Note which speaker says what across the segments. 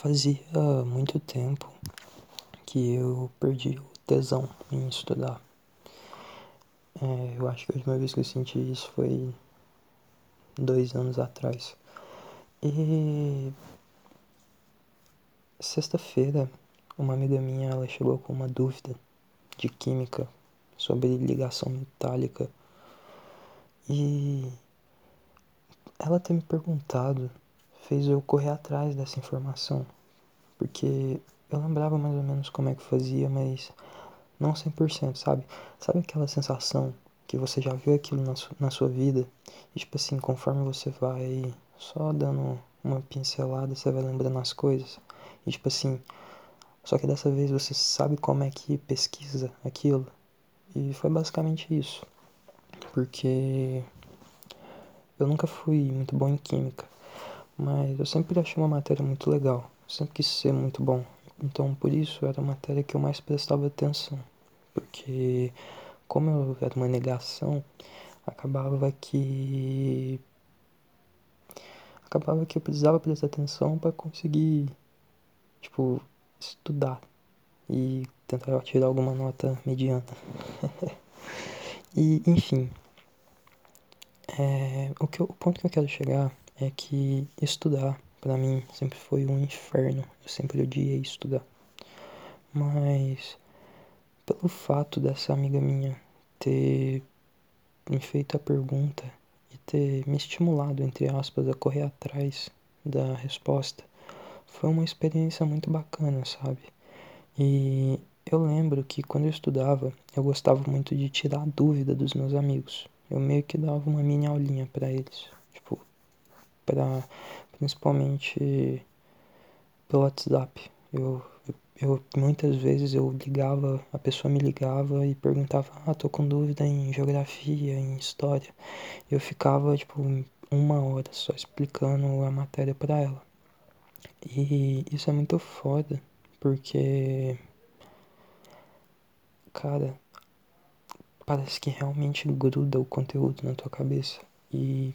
Speaker 1: Fazia muito tempo que eu perdi o tesão em estudar. É, eu acho que a última vez que eu senti isso foi dois anos atrás. E sexta-feira, uma amiga minha ela chegou com uma dúvida de química sobre ligação metálica. E ela ter me perguntado fez eu correr atrás dessa informação, porque eu lembrava mais ou menos como é que fazia, mas não 100%, sabe? Sabe aquela sensação que você já viu aquilo na, su na sua vida? E, tipo assim, conforme você vai só dando uma pincelada, você vai lembrando as coisas. E, tipo assim, só que dessa vez você sabe como é que pesquisa aquilo? E foi basicamente isso, porque eu nunca fui muito bom em química. Mas eu sempre achei uma matéria muito legal, sempre quis ser muito bom. Então por isso era a matéria que eu mais prestava atenção. Porque como eu era uma negação, acabava que acabava que eu precisava prestar atenção para conseguir tipo estudar e tentar tirar alguma nota mediana. e enfim, é, o, que eu, o ponto que eu quero chegar é que estudar para mim sempre foi um inferno. Eu sempre odiei estudar. Mas pelo fato dessa amiga minha ter me feito a pergunta e ter me estimulado, entre aspas, a correr atrás da resposta, foi uma experiência muito bacana, sabe? E eu lembro que quando eu estudava, eu gostava muito de tirar a dúvida dos meus amigos. Eu meio que dava uma mini aulinha para eles para principalmente pelo WhatsApp. Eu, eu muitas vezes eu ligava, a pessoa me ligava e perguntava: "Ah, tô com dúvida em geografia, em história". Eu ficava tipo uma hora só explicando a matéria para ela. E isso é muito foda, porque cara, parece que realmente gruda o conteúdo na tua cabeça e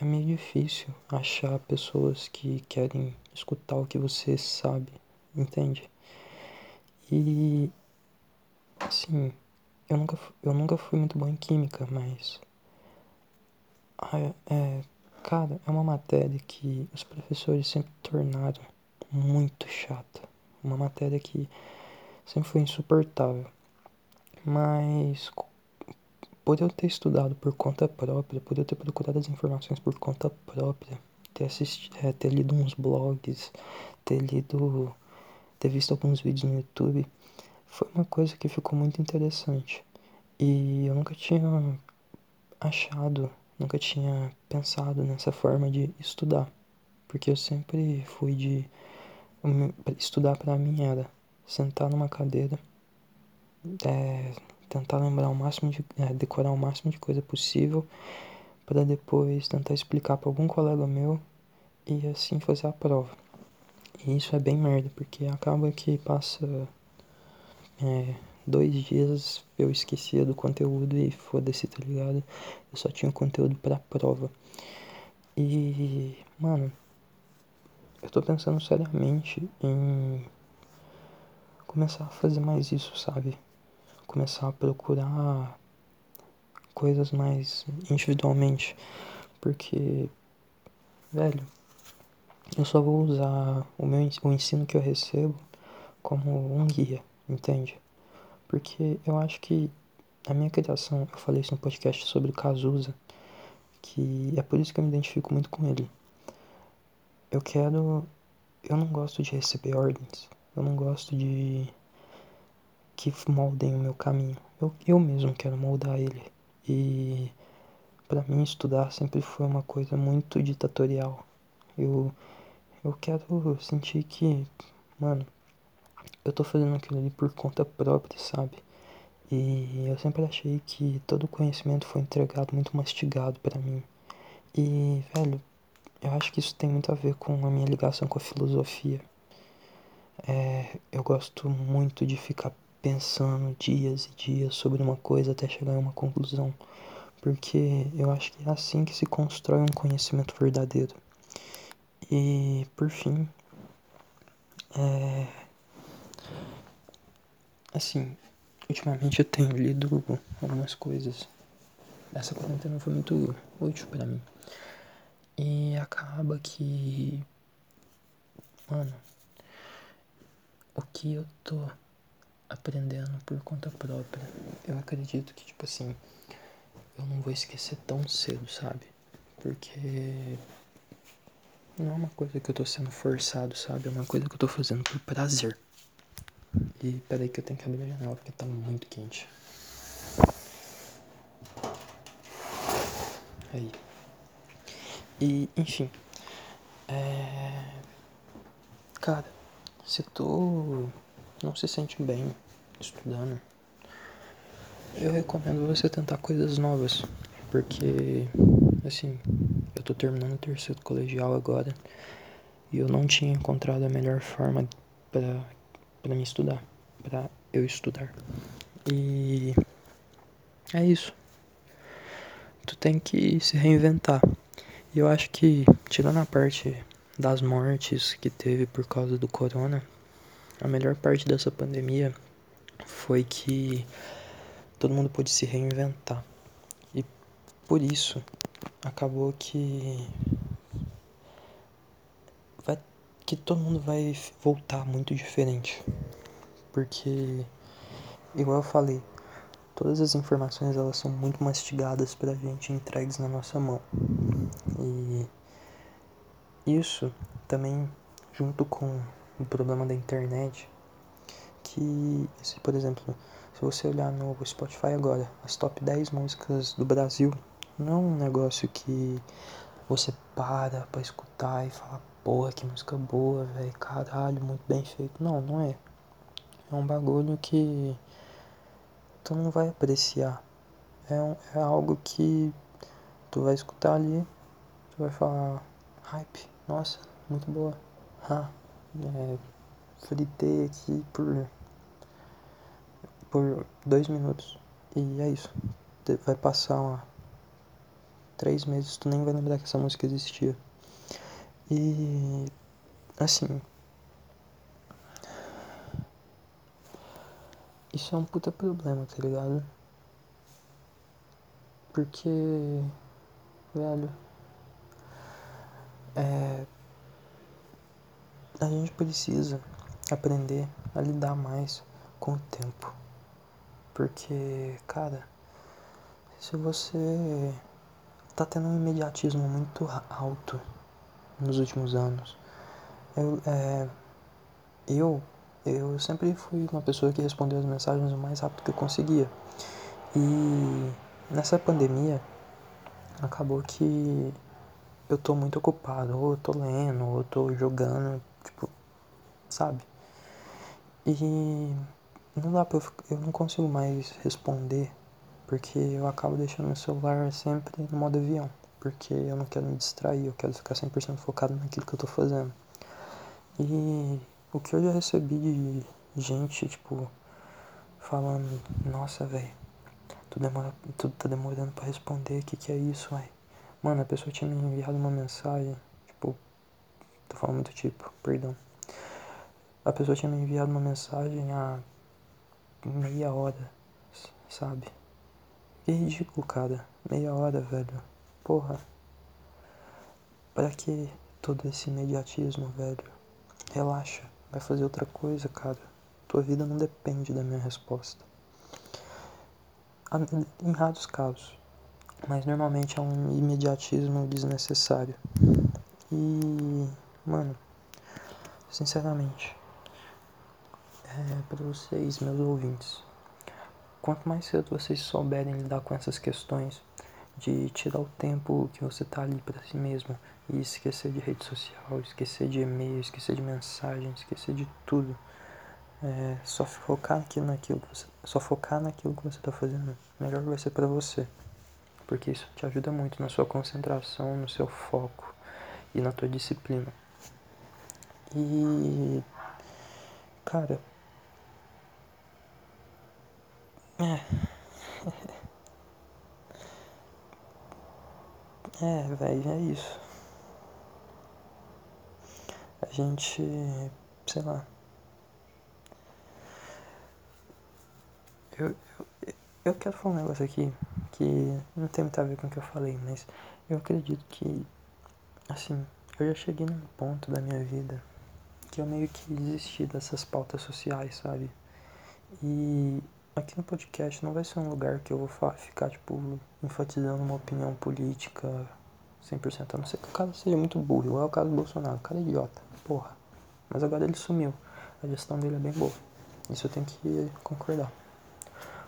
Speaker 1: é meio difícil achar pessoas que querem escutar o que você sabe, entende? E assim, eu nunca, eu nunca fui muito bom em química, mas é, é, cara, é uma matéria que os professores sempre tornaram muito chata. Uma matéria que sempre foi insuportável. Mas por eu ter estudado por conta própria, por eu ter procurado as informações por conta própria, ter assistido, é, ter lido uns blogs, ter lido, ter visto alguns vídeos no YouTube, foi uma coisa que ficou muito interessante. E eu nunca tinha achado, nunca tinha pensado nessa forma de estudar, porque eu sempre fui de estudar para mim era sentar numa cadeira, é, tentar lembrar o máximo de, é, decorar o máximo de coisa possível para depois tentar explicar para algum colega meu e assim fazer a prova. E isso é bem merda, porque acaba que passa é, dois dias eu esquecia do conteúdo e foda-se, tá ligado? Eu só tinha o conteúdo pra prova. E, mano, eu tô pensando seriamente em começar a fazer mais isso, sabe? Começar a procurar coisas mais individualmente, porque, velho, eu só vou usar o meu o ensino que eu recebo como um guia, entende? Porque eu acho que a minha criação, eu falei isso no podcast sobre Cazuza, que é por isso que eu me identifico muito com ele. Eu quero. Eu não gosto de receber ordens. Eu não gosto de que moldem o meu caminho. Eu, eu mesmo quero moldar ele. E para mim estudar sempre foi uma coisa muito ditatorial. Eu eu quero sentir que, mano, eu tô fazendo aquilo ali por conta própria, sabe? E eu sempre achei que todo o conhecimento foi entregado muito mastigado para mim. E, velho, eu acho que isso tem muito a ver com a minha ligação com a filosofia. É, eu gosto muito de ficar pensando dias e dias sobre uma coisa até chegar a uma conclusão, porque eu acho que é assim que se constrói um conhecimento verdadeiro. E por fim, É. Assim, ultimamente eu tenho lido algumas coisas. Essa quarentena foi muito útil para mim. E acaba que. Mano, o que eu tô aprendendo por conta própria, eu acredito que, tipo assim, eu não vou esquecer tão cedo, sabe? Porque não é uma coisa que eu tô sendo forçado, sabe? É uma coisa que eu tô fazendo por prazer. E peraí que eu tenho que abrir a janela porque tá muito quente. Aí. E, enfim. É... Cara, se tu não se sente bem estudando, eu recomendo você tentar coisas novas. Porque, assim, eu tô terminando o terceiro colegial agora e eu não tinha encontrado a melhor forma para para me estudar, para eu estudar. E é isso. Tu tem que se reinventar. E eu acho que, tirando a parte das mortes que teve por causa do corona, a melhor parte dessa pandemia foi que todo mundo pôde se reinventar. E por isso acabou que vai que todo mundo vai voltar muito diferente. Porque igual eu falei, todas as informações elas são muito mastigadas pra gente entregues na nossa mão. E isso também junto com o problema da internet, que se por exemplo, se você olhar no Spotify agora, as top 10 músicas do Brasil, não é um negócio que você para pra escutar e fala, porra, que música boa, velho, caralho, muito bem feito. Não, não é. É um bagulho que tu não vai apreciar. É, um, é algo que tu vai escutar ali, tu vai falar, hype, nossa, muito boa. Ha, é, fritei aqui por por dois minutos. E é isso. Vai passar uma, três meses, tu nem vai lembrar que essa música existia. E assim. Isso é um puta problema, tá ligado? Porque. Velho. É. A gente precisa aprender a lidar mais com o tempo. Porque, cara, se você tá tendo um imediatismo muito alto nos últimos anos, eu, é, eu, eu sempre fui uma pessoa que respondeu as mensagens o mais rápido que eu conseguia. E nessa pandemia, acabou que eu tô muito ocupado, ou eu tô lendo, ou eu tô jogando, tipo, sabe? E não dá pra eu, eu não consigo mais responder porque eu acabo deixando meu celular sempre no modo avião, porque eu não quero me distrair, eu quero ficar 100% focado naquilo que eu tô fazendo. E o que eu já recebi de gente, tipo, falando, nossa, velho, tu, demora, tu tá demorando para responder, o que que é isso, ai? Mano, a pessoa tinha me enviado uma mensagem, tô falando muito tipo, perdão. A pessoa tinha me enviado uma mensagem há meia hora, sabe? Que ridículo, cara. Meia hora, velho. Porra. Pra que todo esse imediatismo, velho? Relaxa. Vai fazer outra coisa, cara. Tua vida não depende da minha resposta. Em raros casos. Mas normalmente é um imediatismo desnecessário. E, mano, sinceramente, é, para vocês, meus ouvintes. Quanto mais cedo vocês souberem lidar com essas questões, de tirar o tempo que você tá ali para si mesmo e esquecer de rede social, esquecer de e-mail, esquecer de mensagem, esquecer de tudo. É, só focar naquilo, naquilo você, só focar naquilo que você está fazendo, melhor vai ser para você, porque isso te ajuda muito na sua concentração, no seu foco e na tua disciplina. E cara, é. É, velho, é isso. A gente sei lá. Eu, eu, eu quero falar um negócio aqui que não tem muito a ver com o que eu falei, mas eu acredito que, assim, eu já cheguei num ponto da minha vida que eu meio que desisti dessas pautas sociais, sabe? E aqui no podcast não vai ser um lugar que eu vou ficar, tipo, enfatizando uma opinião política 100%, a não ser que o cara seja muito burro, igual é o caso do Bolsonaro, o cara é idiota, porra. Mas agora ele sumiu, a gestão dele é bem boa, isso eu tenho que concordar.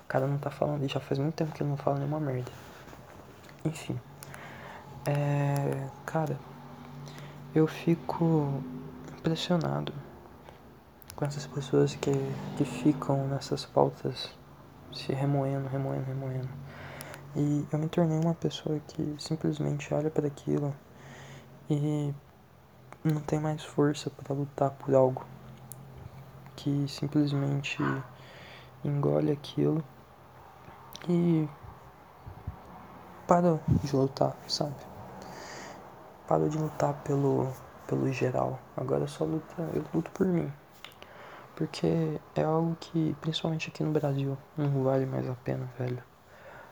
Speaker 1: O cara não tá falando, já faz muito tempo que ele não fala nenhuma merda. Enfim, é. Cara, eu fico impressionado com essas pessoas que, que ficam nessas pautas se remoendo, remoendo, remoendo. E eu me tornei uma pessoa que simplesmente olha para aquilo e não tem mais força para lutar por algo. Que simplesmente engole aquilo e para de lutar, sabe? Para de lutar pelo, pelo geral. Agora eu só luto, eu luto por mim. Porque é algo que, principalmente aqui no Brasil, não vale mais a pena, velho.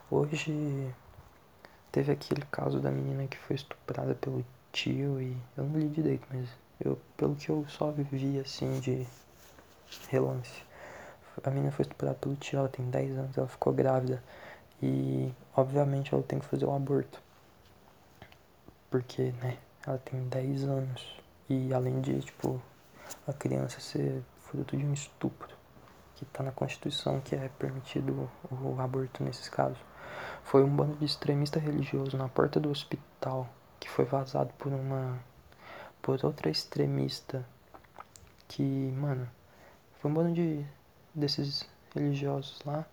Speaker 1: Hoje teve aquele caso da menina que foi estuprada pelo tio e eu não li direito, mas eu, pelo que eu só vi assim de relance. A menina foi estuprada pelo tio, ela tem 10 anos, ela ficou grávida e obviamente ela tem que fazer o um aborto. Porque, né, ela tem 10 anos e além de, tipo, a criança ser fruto de um estupro, que está na Constituição que é permitido o, o aborto nesses casos. Foi um bando de extremista religioso na porta do hospital que foi vazado por uma por outra extremista que, mano, foi um bando de desses religiosos lá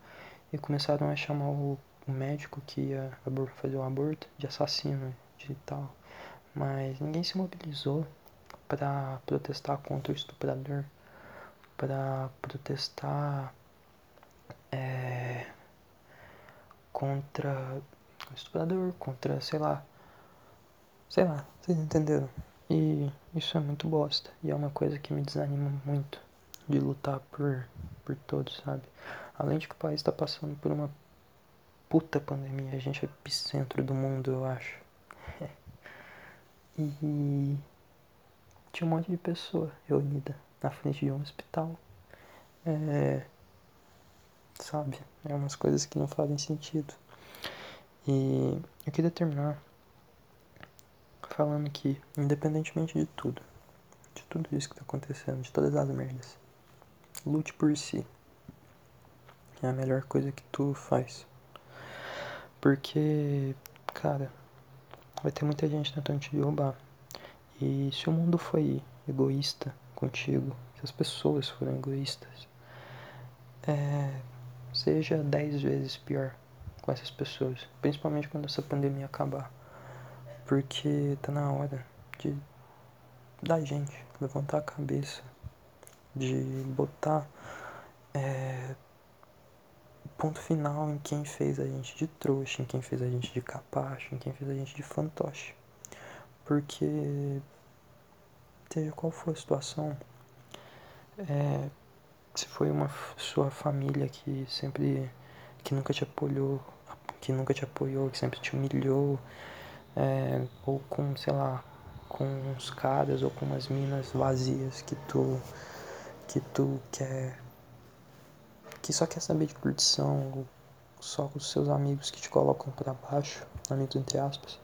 Speaker 1: e começaram a chamar o, o médico que ia fazer o aborto de assassino de tal. Mas ninguém se mobilizou para protestar contra o estuprador para protestar é, contra o estuprador, contra, sei lá, sei lá, vocês entenderam? E isso é muito bosta. E é uma coisa que me desanima muito de lutar por, por todos, sabe? Além de que o país está passando por uma puta pandemia, a gente é epicentro do mundo, eu acho. E tinha um monte de pessoa reunida na frente de um hospital. É, sabe? É umas coisas que não fazem sentido. E eu queria terminar falando que, independentemente de tudo, de tudo isso que está acontecendo, de todas as merdas, lute por si. É a melhor coisa que tu faz. Porque, cara, vai ter muita gente tentando te derrubar. E se o mundo foi egoísta contigo, se as pessoas foram egoístas, é, seja dez vezes pior com essas pessoas, principalmente quando essa pandemia acabar, porque tá na hora de da gente levantar a cabeça, de botar é, ponto final em quem fez a gente de trouxa, em quem fez a gente de capacho, em quem fez a gente de fantoche. Porque seja qual for a situação, é, se foi uma sua família que sempre que nunca te apoiou, que nunca te apoiou, que sempre te humilhou, é, ou com, sei lá, com uns caras ou com umas minas vazias que tu que tu quer que só quer saber de curtição, só com os seus amigos que te colocam para baixo, amigos entre aspas.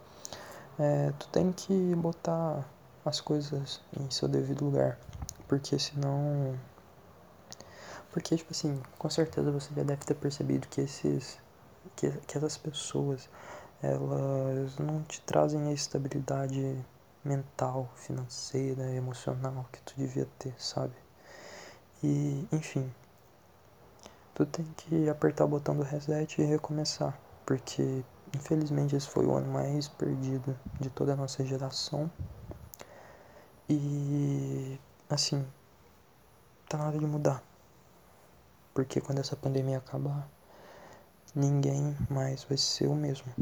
Speaker 1: É, tu tem que botar as coisas em seu devido lugar, porque senão. Porque, tipo assim, com certeza você já deve ter percebido que esses. que, que essas pessoas elas não te trazem a estabilidade mental, financeira, emocional que tu devia ter, sabe? E, enfim, tu tem que apertar o botão do reset e recomeçar, porque infelizmente esse foi o ano mais perdido de toda a nossa geração e assim, tá na hora de mudar. Porque quando essa pandemia acabar, ninguém mais vai ser o mesmo.